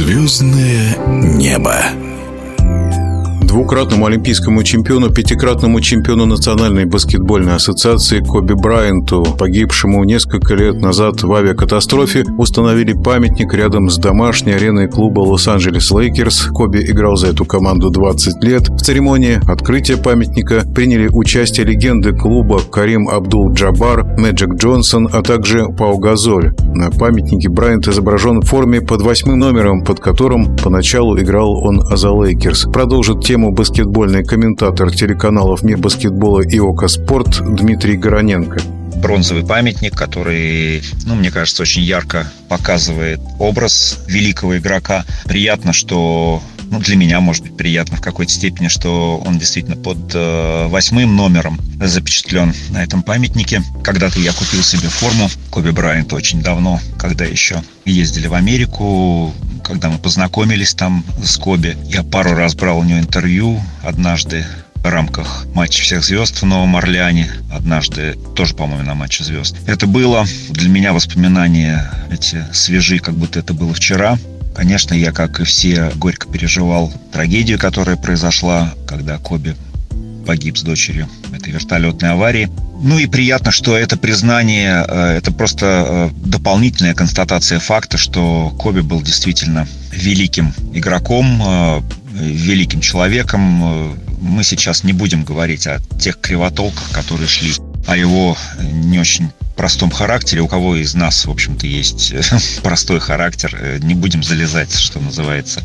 Звездное небо двукратному олимпийскому чемпиону, пятикратному чемпиону Национальной баскетбольной ассоциации Коби Брайанту, погибшему несколько лет назад в авиакатастрофе, установили памятник рядом с домашней ареной клуба Лос-Анджелес Лейкерс. Коби играл за эту команду 20 лет. В церемонии открытия памятника приняли участие легенды клуба Карим Абдул-Джабар, Мэджик Джонсон, а также Пау Газоль. На памятнике Брайант изображен в форме под восьмым номером, под которым поначалу играл он за Лейкерс. Продолжит тему тему баскетбольный комментатор телеканалов «Мир баскетбола» и «Ока Спорт» Дмитрий Гороненко бронзовый памятник, который, ну, мне кажется, очень ярко показывает образ великого игрока. Приятно, что ну, для меня, может быть, приятно в какой-то степени, что он действительно под э, восьмым номером запечатлен на этом памятнике. Когда-то я купил себе форму Коби Брайанта очень давно, когда еще ездили в Америку, когда мы познакомились там с Коби. Я пару раз брал у него интервью. Однажды в рамках матча всех звезд в Новом Орлеане. Однажды тоже, по-моему, на матче звезд. Это было для меня воспоминания эти свежие, как будто это было вчера. Конечно, я, как и все, горько переживал трагедию, которая произошла, когда Коби погиб с дочерью этой вертолетной аварии. Ну и приятно, что это признание, э, это просто э, дополнительная констатация факта, что Коби был действительно великим игроком, э, великим человеком. Мы сейчас не будем говорить о тех кривотолках, которые шли, о его не очень простом характере. У кого из нас, в общем-то, есть простой характер. Не будем залезать, что называется,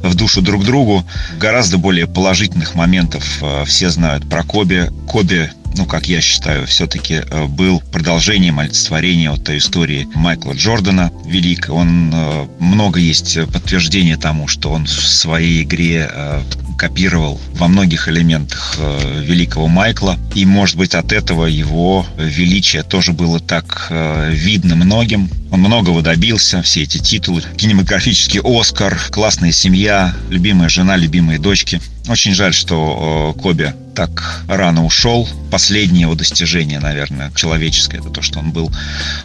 в душу друг другу. Гораздо более положительных моментов все знают про Коби. Коби ну, как я считаю, все-таки э, был продолжением олицетворения вот той истории Майкла Джордана велик. Он э, много есть подтверждения тому, что он в своей игре э, копировал во многих элементах великого Майкла. И, может быть, от этого его величие тоже было так видно многим. Он многого добился, все эти титулы. Кинематографический Оскар, классная семья, любимая жена, любимые дочки. Очень жаль, что Коби так рано ушел. Последнее его достижение, наверное, человеческое, это то, что он был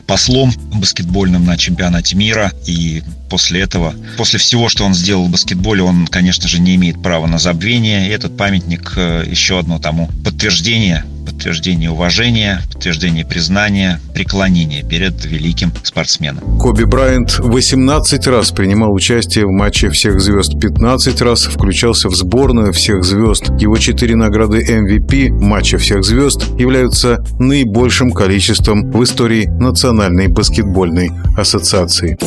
послом баскетбольным на чемпионате мира. И после этого, после всего, что он сделал в баскетболе, он, конечно же, не имеет права на забвение. И этот памятник э, еще одно тому подтверждение подтверждение уважения, подтверждение признания, преклонения перед великим спортсменом. Коби Брайант 18 раз принимал участие в матче всех звезд, 15 раз включался в сборную всех звезд. Его четыре награды MVP матча всех звезд являются наибольшим количеством в истории Национальной баскетбольной ассоциации.